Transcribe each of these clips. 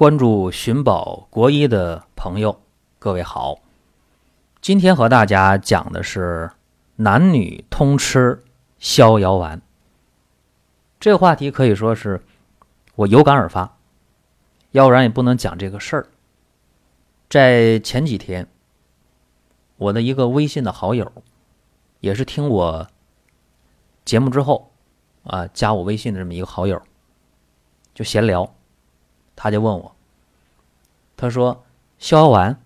关注寻宝国医的朋友，各位好。今天和大家讲的是男女通吃逍遥丸。这个话题可以说是我有感而发，要不然也不能讲这个事儿。在前几天，我的一个微信的好友，也是听我节目之后啊加我微信的这么一个好友，就闲聊。他就问我，他说：“逍遥丸，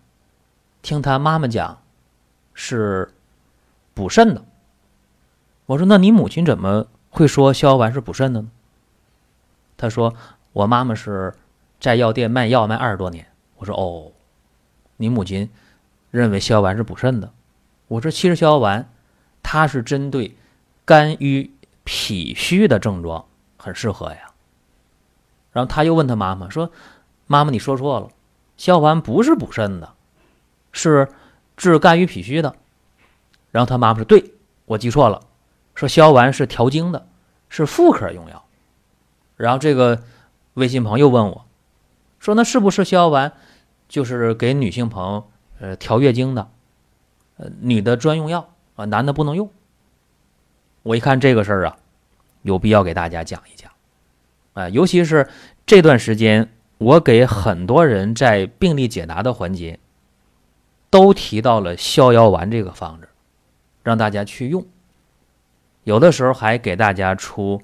听他妈妈讲是补肾的。”我说：“那你母亲怎么会说逍遥丸是补肾的呢？”他说：“我妈妈是在药店卖药卖二十多年。”我说：“哦，你母亲认为逍遥丸是补肾的。”我说：“其实逍遥丸它是针对肝郁脾虚的症状，很适合呀。”然后他又问他妈妈说：“妈妈，你说错了，逍遥丸不是补肾的，是治肝郁脾虚的。”然后他妈妈说：“对我记错了，说逍遥丸是调经的，是妇科用药。”然后这个微信朋友问我，说：“那是不是逍遥丸就是给女性朋友呃调月经的，呃女的专用药啊，男的不能用？”我一看这个事儿啊，有必要给大家讲一讲。啊，尤其是这段时间，我给很多人在病例解答的环节，都提到了逍遥丸这个方子，让大家去用。有的时候还给大家出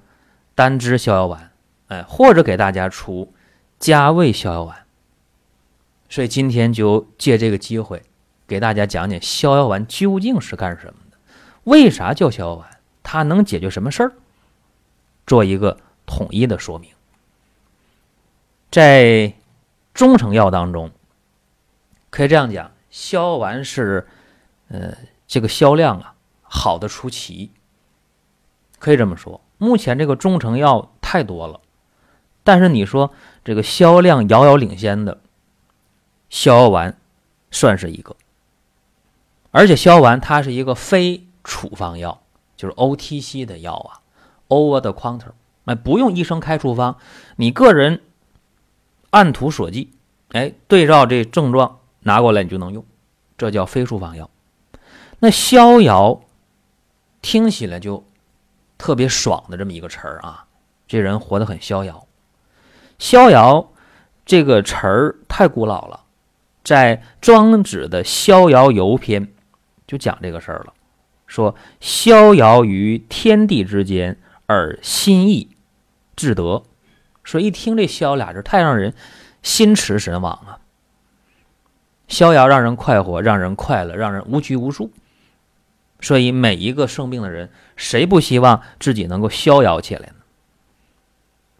单支逍遥丸，哎，或者给大家出加味逍遥丸。所以今天就借这个机会，给大家讲讲逍遥丸究竟是干什么的，为啥叫逍遥丸，它能解决什么事儿，做一个。统一的说明，在中成药当中，可以这样讲，逍遥丸是，呃，这个销量啊好的出奇。可以这么说，目前这个中成药太多了，但是你说这个销量遥遥领先的，逍遥丸算是一个。而且逍遥丸它是一个非处方药，就是 OTC 的药啊，Over the counter。哎，不用医生开处方，你个人按图索骥，哎，对照这症状拿过来你就能用，这叫非处方药。那逍遥听起来就特别爽的这么一个词儿啊，这人活得很逍遥。逍遥这个词儿太古老了，在庄子的《逍遥游》篇就讲这个事儿了，说逍遥于天地之间。而心意至德，所以一听这“逍遥”俩字，太让人心驰神往啊！逍遥让人快活，让人快乐，让人无拘无束。所以每一个生病的人，谁不希望自己能够逍遥起来呢？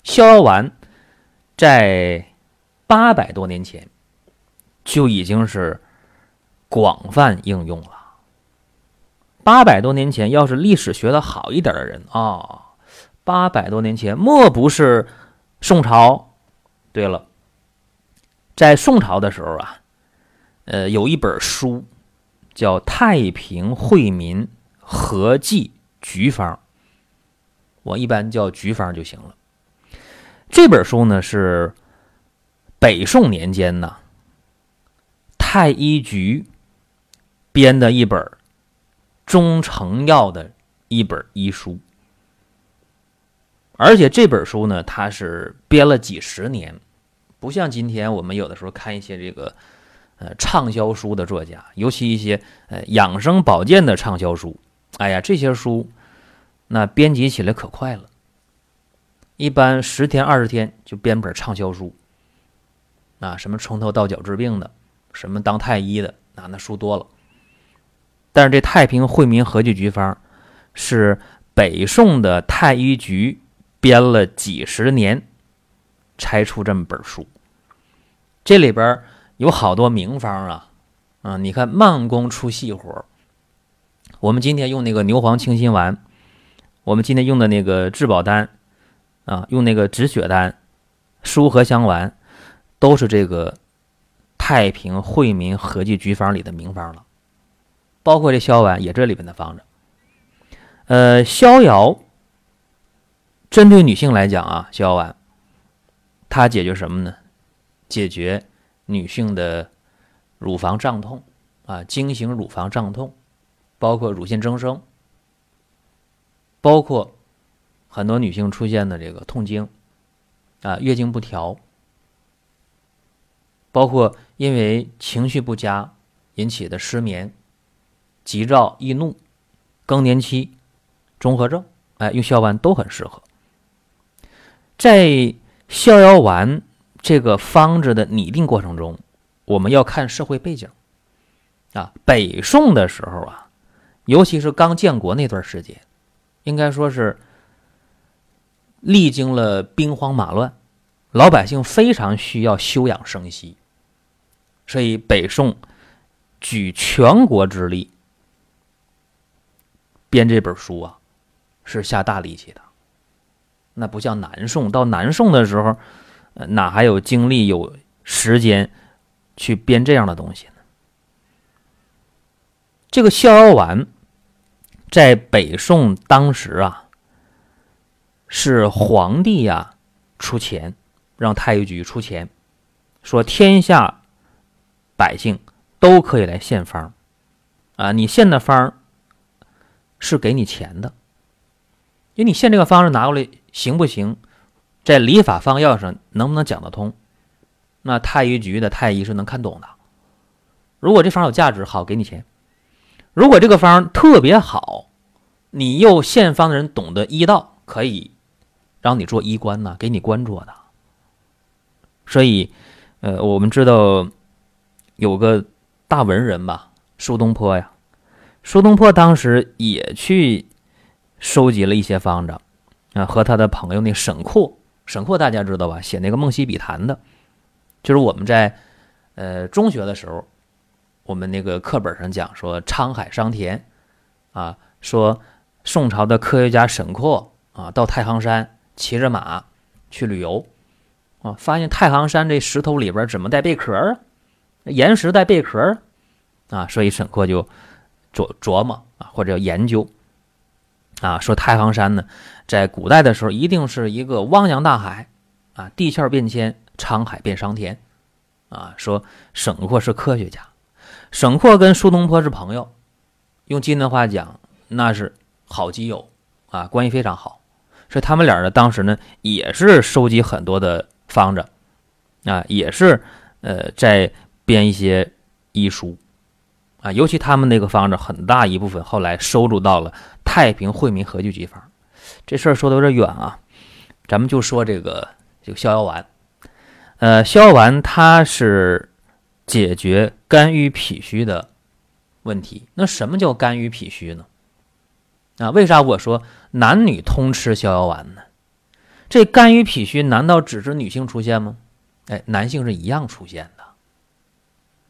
逍遥丸在八百多年前就已经是广泛应用了。八百多年前，要是历史学的好一点的人啊。八百多年前，莫不是宋朝？对了，在宋朝的时候啊，呃，有一本书叫《太平惠民合剂局方》，我一般叫局方就行了。这本书呢是北宋年间呢太医局编的一本中成药的一本医书。而且这本书呢，它是编了几十年，不像今天我们有的时候看一些这个，呃，畅销书的作家，尤其一些呃养生保健的畅销书，哎呀，这些书那编辑起来可快了，一般十天二十天就编本畅销书，啊，什么从头到脚治病的，什么当太医的，那那书多了。但是这《太平惠民合剂局方》是北宋的太医局。编了几十年，才出这么本书。这里边有好多名方啊，啊，你看慢工出细活。我们今天用那个牛黄清心丸，我们今天用的那个治保丹，啊，用那个止血丹、舒和香丸，都是这个太平惠民合剂局方里的名方了。包括这逍丸也这里边的方子。呃，逍遥。针对女性来讲啊，逍遥丸，它解决什么呢？解决女性的乳房胀痛啊，经行乳房胀痛，包括乳腺增生，包括很多女性出现的这个痛经啊，月经不调，包括因为情绪不佳引起的失眠、急躁易怒、更年期综合症，哎，用逍遥丸都很适合。在逍遥丸这个方子的拟定过程中，我们要看社会背景啊。北宋的时候啊，尤其是刚建国那段时间，应该说是历经了兵荒马乱，老百姓非常需要休养生息，所以北宋举全国之力编这本书啊，是下大力气的。那不像南宋，到南宋的时候，哪还有精力有时间去编这样的东西呢？这个逍遥丸在北宋当时啊，是皇帝呀出钱，让太医局出钱，说天下百姓都可以来献方，啊，你献的方是给你钱的，因为你献这个方子拿过来。行不行？在礼法方药上能不能讲得通？那太医局的太医是能看懂的。如果这方有价值，好给你钱；如果这个方特别好，你又献方的人懂得医道，可以让你做医官呢，给你官做的。所以，呃，我们知道有个大文人吧，苏东坡呀。苏东坡当时也去收集了一些方子。啊，和他的朋友那沈括，沈括大家知道吧？写那个《梦溪笔谈》的，就是我们在呃中学的时候，我们那个课本上讲说沧海桑田，啊，说宋朝的科学家沈括啊，到太行山骑着马去旅游，啊，发现太行山这石头里边怎么带贝壳啊？岩石带贝壳啊，所以沈括就琢琢磨啊，或者研究。啊，说太行山呢，在古代的时候一定是一个汪洋大海，啊，地壳变迁，沧海变桑田，啊，说沈括是科学家，沈括跟苏东坡是朋友，用今的话讲，那是好基友，啊，关系非常好，所以他们俩呢，当时呢也是收集很多的方子，啊，也是呃在编一些医书。啊，尤其他们那个方子很大一部分后来收录到了《太平惠民合聚集方》。这事儿说的有点远啊，咱们就说这个这个逍遥丸。呃，逍遥丸它是解决肝郁脾虚的问题。那什么叫肝郁脾虚呢？啊，为啥我说男女通吃逍遥丸呢？这肝郁脾虚难道只是女性出现吗？哎，男性是一样出现的。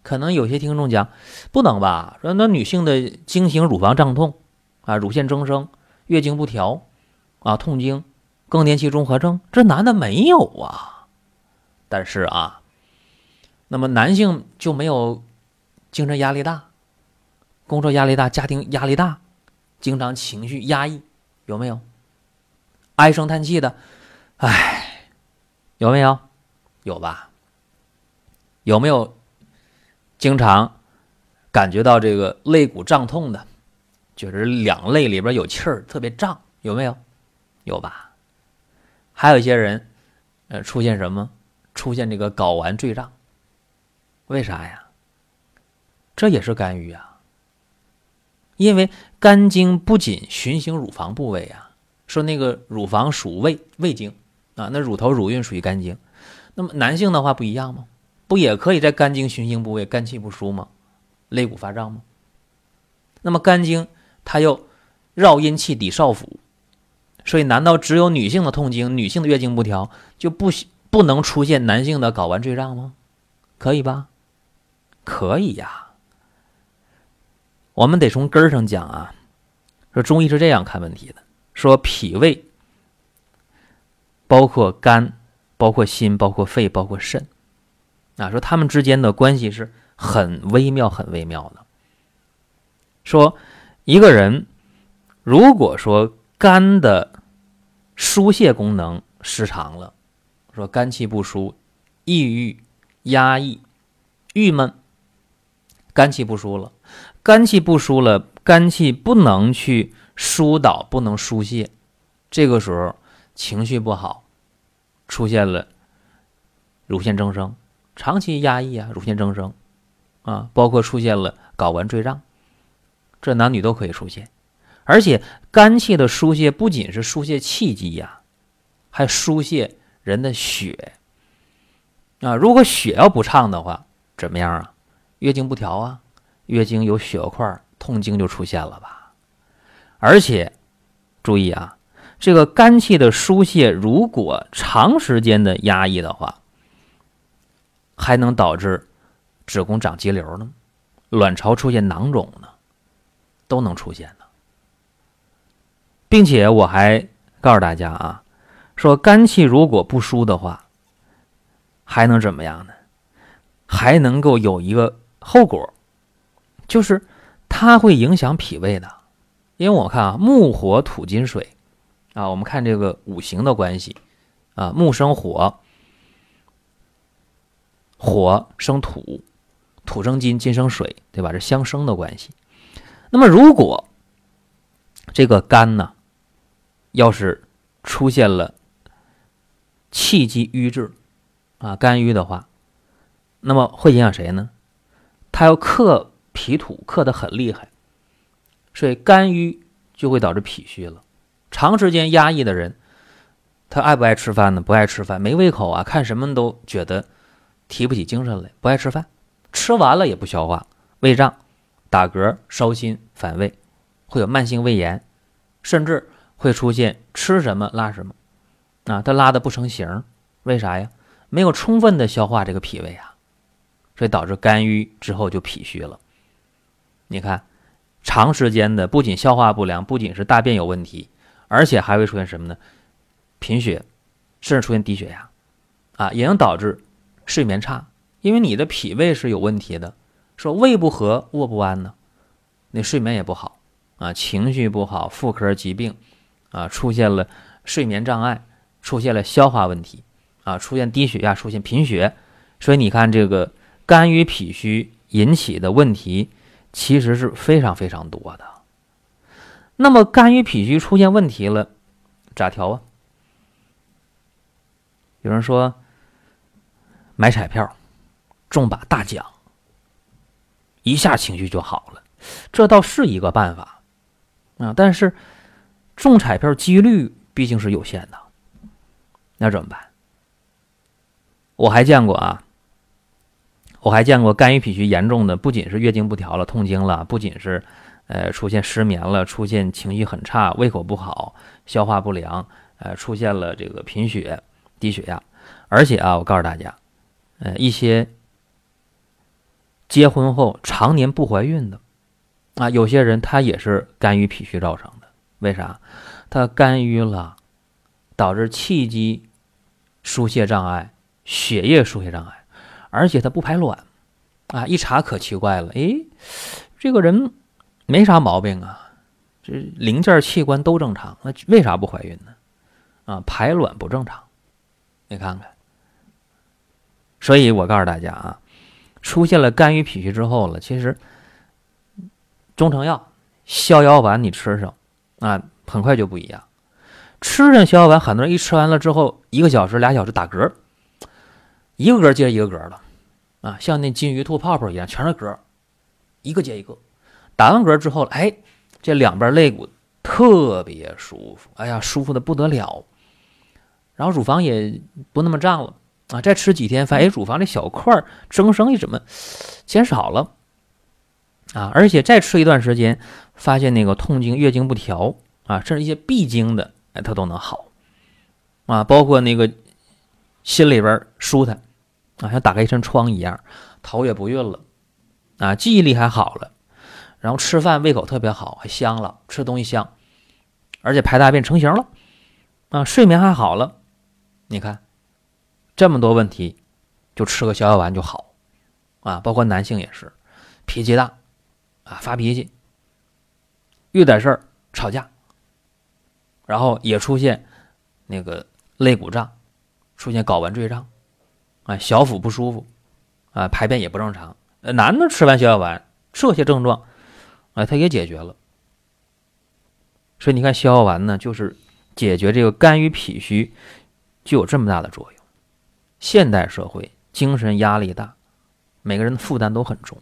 可能有些听众讲，不能吧？说那女性的经行乳房胀痛啊，乳腺增生、月经不调啊，痛经、更年期综合症，这男的没有啊。但是啊，那么男性就没有精神压力大、工作压力大、家庭压力大，经常情绪压抑，有没有？唉声叹气的，唉，有没有？有吧？有没有？经常感觉到这个肋骨胀痛的，就是两肋里边有气儿，特别胀，有没有？有吧？还有一些人，呃，出现什么？出现这个睾丸坠胀，为啥呀？这也是肝郁啊。因为肝经不仅循行乳房部位啊，说那个乳房属胃，胃经啊，那乳头乳晕属于肝经。那么男性的话不一样吗？不也可以在肝经循行部位肝气不舒吗？肋骨发胀吗？那么肝经它又绕阴气抵少腹，所以难道只有女性的痛经、女性的月经不调就不不能出现男性的睾丸坠胀吗？可以吧？可以呀。我们得从根儿上讲啊，说中医是这样看问题的：说脾胃包括肝，包括心，包括肺，包括肾。啊，说他们之间的关系是很微妙、很微妙的。说一个人如果说肝的疏泄功能失常了，说肝气不舒、抑郁、压抑、郁闷，肝气不舒了。肝气不舒了，肝气不能去疏导，不能疏泄，这个时候情绪不好，出现了乳腺增生，长期压抑啊，乳腺增生。啊，包括出现了睾丸坠胀，这男女都可以出现。而且肝气的疏泄不仅是疏泄气机呀，还疏泄人的血啊。如果血要不畅的话，怎么样啊？月经不调啊？月经有血块，痛经就出现了吧？而且注意啊，这个肝气的疏泄，如果长时间的压抑的话，还能导致子宫长肌瘤呢，卵巢出现囊肿呢，都能出现。并且我还告诉大家啊，说肝气如果不疏的话，还能怎么样呢？还能够有一个后果。就是它会影响脾胃的，因为我看啊，木火土金水啊，我们看这个五行的关系啊，木生火，火生土，土生金，金生水，对吧？这相生的关系。那么如果这个肝呢，要是出现了气机瘀滞啊，肝郁的话，那么会影响谁呢？它要克。脾土克得很厉害，所以肝郁就会导致脾虚了。长时间压抑的人，他爱不爱吃饭呢？不爱吃饭，没胃口啊！看什么都觉得提不起精神来，不爱吃饭，吃完了也不消化，胃胀、打嗝、烧心、反胃，会有慢性胃炎，甚至会出现吃什么拉什么啊！他拉的不成形，为啥呀？没有充分的消化这个脾胃啊，所以导致肝郁之后就脾虚了。你看，长时间的不仅消化不良，不仅是大便有问题，而且还会出现什么呢？贫血，甚至出现低血压，啊，也能导致睡眠差，因为你的脾胃是有问题的。说胃不和，卧不安呢，那睡眠也不好啊，情绪不好，妇科疾病啊，出现了睡眠障碍，出现了消化问题啊，出现低血压，出现贫血，所以你看这个肝郁脾虚引起的问题。其实是非常非常多的。那么肝郁脾虚出现问题了，咋调啊？有人说买彩票中把大奖，一下情绪就好了，这倒是一个办法啊。但是中彩票几率毕竟是有限的，那怎么办？我还见过啊。我还见过肝郁脾虚严重的，不仅是月经不调了、痛经了，不仅是，呃，出现失眠了，出现情绪很差、胃口不好、消化不良，呃，出现了这个贫血、低血压，而且啊，我告诉大家，呃，一些结婚后常年不怀孕的，啊，有些人他也是肝郁脾虚造成的。为啥？他肝郁了，导致气机疏泄障碍、血液疏泄障碍。而且他不排卵，啊，一查可奇怪了，哎，这个人没啥毛病啊，这零件器官都正常，那为啥不怀孕呢？啊，排卵不正常，你看看。所以我告诉大家啊，出现了肝郁脾虚之后了，其实中成药、逍遥丸你吃上啊，很快就不一样。吃上逍遥丸，很多人一吃完了之后，一个小时、俩小时打嗝。一个嗝接着一个嗝了，啊，像那金鱼吐泡泡一样，全是嗝，一个接一个。打完嗝之后，哎，这两边肋骨特别舒服，哎呀，舒服的不得了。然后乳房也不那么胀了，啊，再吃几天，发现哎，乳房这小块增生一怎么减少了？啊，而且再吃一段时间，发现那个痛经、月经不调啊，甚至一些闭经的，哎，它都能好，啊，包括那个心里边舒坦。啊，像打开一扇窗一样，头也不晕了，啊，记忆力还好了，然后吃饭胃口特别好，还香了，吃东西香，而且排大便成型了，啊，睡眠还好了，你看，这么多问题，就吃个逍遥丸就好，啊，包括男性也是，脾气大，啊，发脾气，遇点事儿吵架，然后也出现那个肋骨胀，出现睾丸坠胀。啊，小腹不舒服，啊，排便也不正常。呃，男的吃完逍遥丸，这些症状，啊，他也解决了。所以你看，逍遥丸呢，就是解决这个肝郁脾虚，就有这么大的作用。现代社会精神压力大，每个人的负担都很重，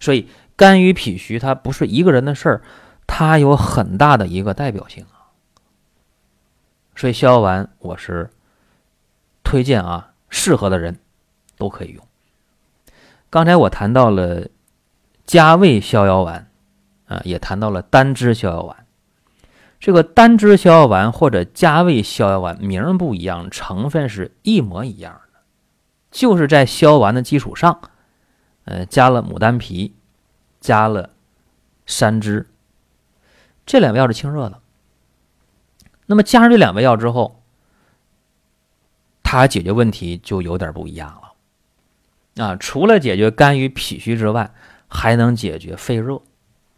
所以肝郁脾虚它不是一个人的事儿，它有很大的一个代表性啊。所以逍遥丸我是推荐啊，适合的人都可以用。刚才我谈到了加味逍遥丸，啊，也谈到了单支逍遥丸。这个单支逍遥丸或者加味逍遥丸名不一样，成分是一模一样的，就是在逍遥丸的基础上，呃，加了牡丹皮，加了山栀，这两味药是清热的。那么加上这两味药之后，它解决问题就有点不一样了。啊，除了解决肝郁脾虚之外，还能解决肺热，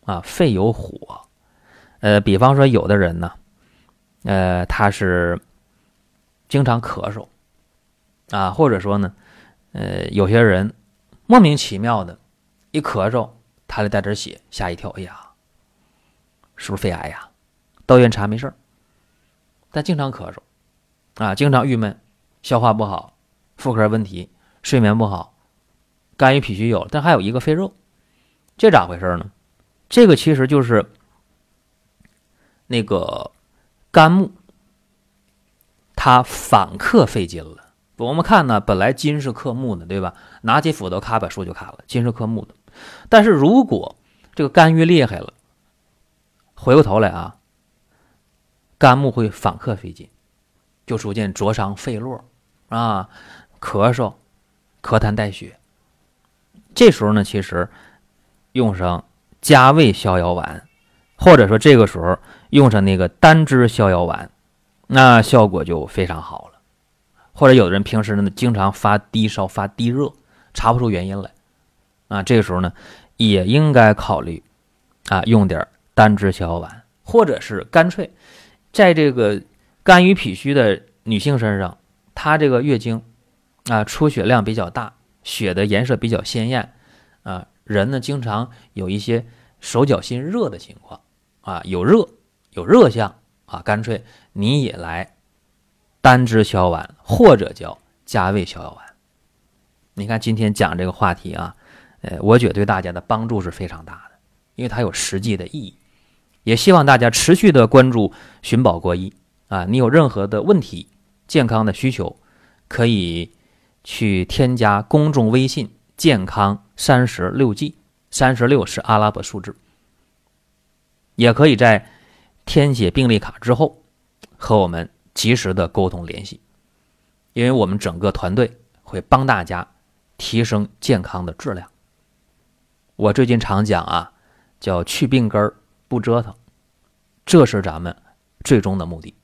啊，肺有火，呃，比方说有的人呢，呃，他是经常咳嗽，啊，或者说呢，呃，有些人莫名其妙的一咳嗽，他就带点血，吓一跳，哎呀，是不是肺癌呀？到院查没事儿，但经常咳嗽，啊，经常郁闷，消化不好，妇科问题，睡眠不好。肝郁脾虚有，但还有一个肺热，这咋回事呢？这个其实就是那个肝木，它反克肺金了。我们看呢，本来金是克木的，对吧？拿起斧头咔把树就砍了，金是克木的。但是如果这个肝郁厉害了，回过头来啊，肝木会反克肺金，就逐渐灼伤肺络啊，咳嗽、咳痰带血。这时候呢，其实用上加味逍遥丸，或者说这个时候用上那个单支逍遥丸，那效果就非常好了。或者有的人平时呢经常发低烧、发低热，查不出原因来，啊，这个时候呢也应该考虑啊用点单支逍遥丸，或者是干脆在这个肝郁脾虚的女性身上，她这个月经啊出血量比较大。血的颜色比较鲜艳，啊，人呢经常有一些手脚心热的情况，啊，有热有热象，啊，干脆你也来单支逍遥丸或者叫加味逍遥丸。你看今天讲这个话题啊，呃，我觉得对大家的帮助是非常大的，因为它有实际的意义。也希望大家持续的关注寻宝国医啊，你有任何的问题、健康的需求，可以。去添加公众微信“健康三十六计”，三十六是阿拉伯数字。也可以在填写病历卡之后和我们及时的沟通联系，因为我们整个团队会帮大家提升健康的质量。我最近常讲啊，叫去病根儿不折腾，这是咱们最终的目的。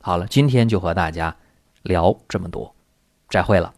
好了，今天就和大家聊这么多，再会了。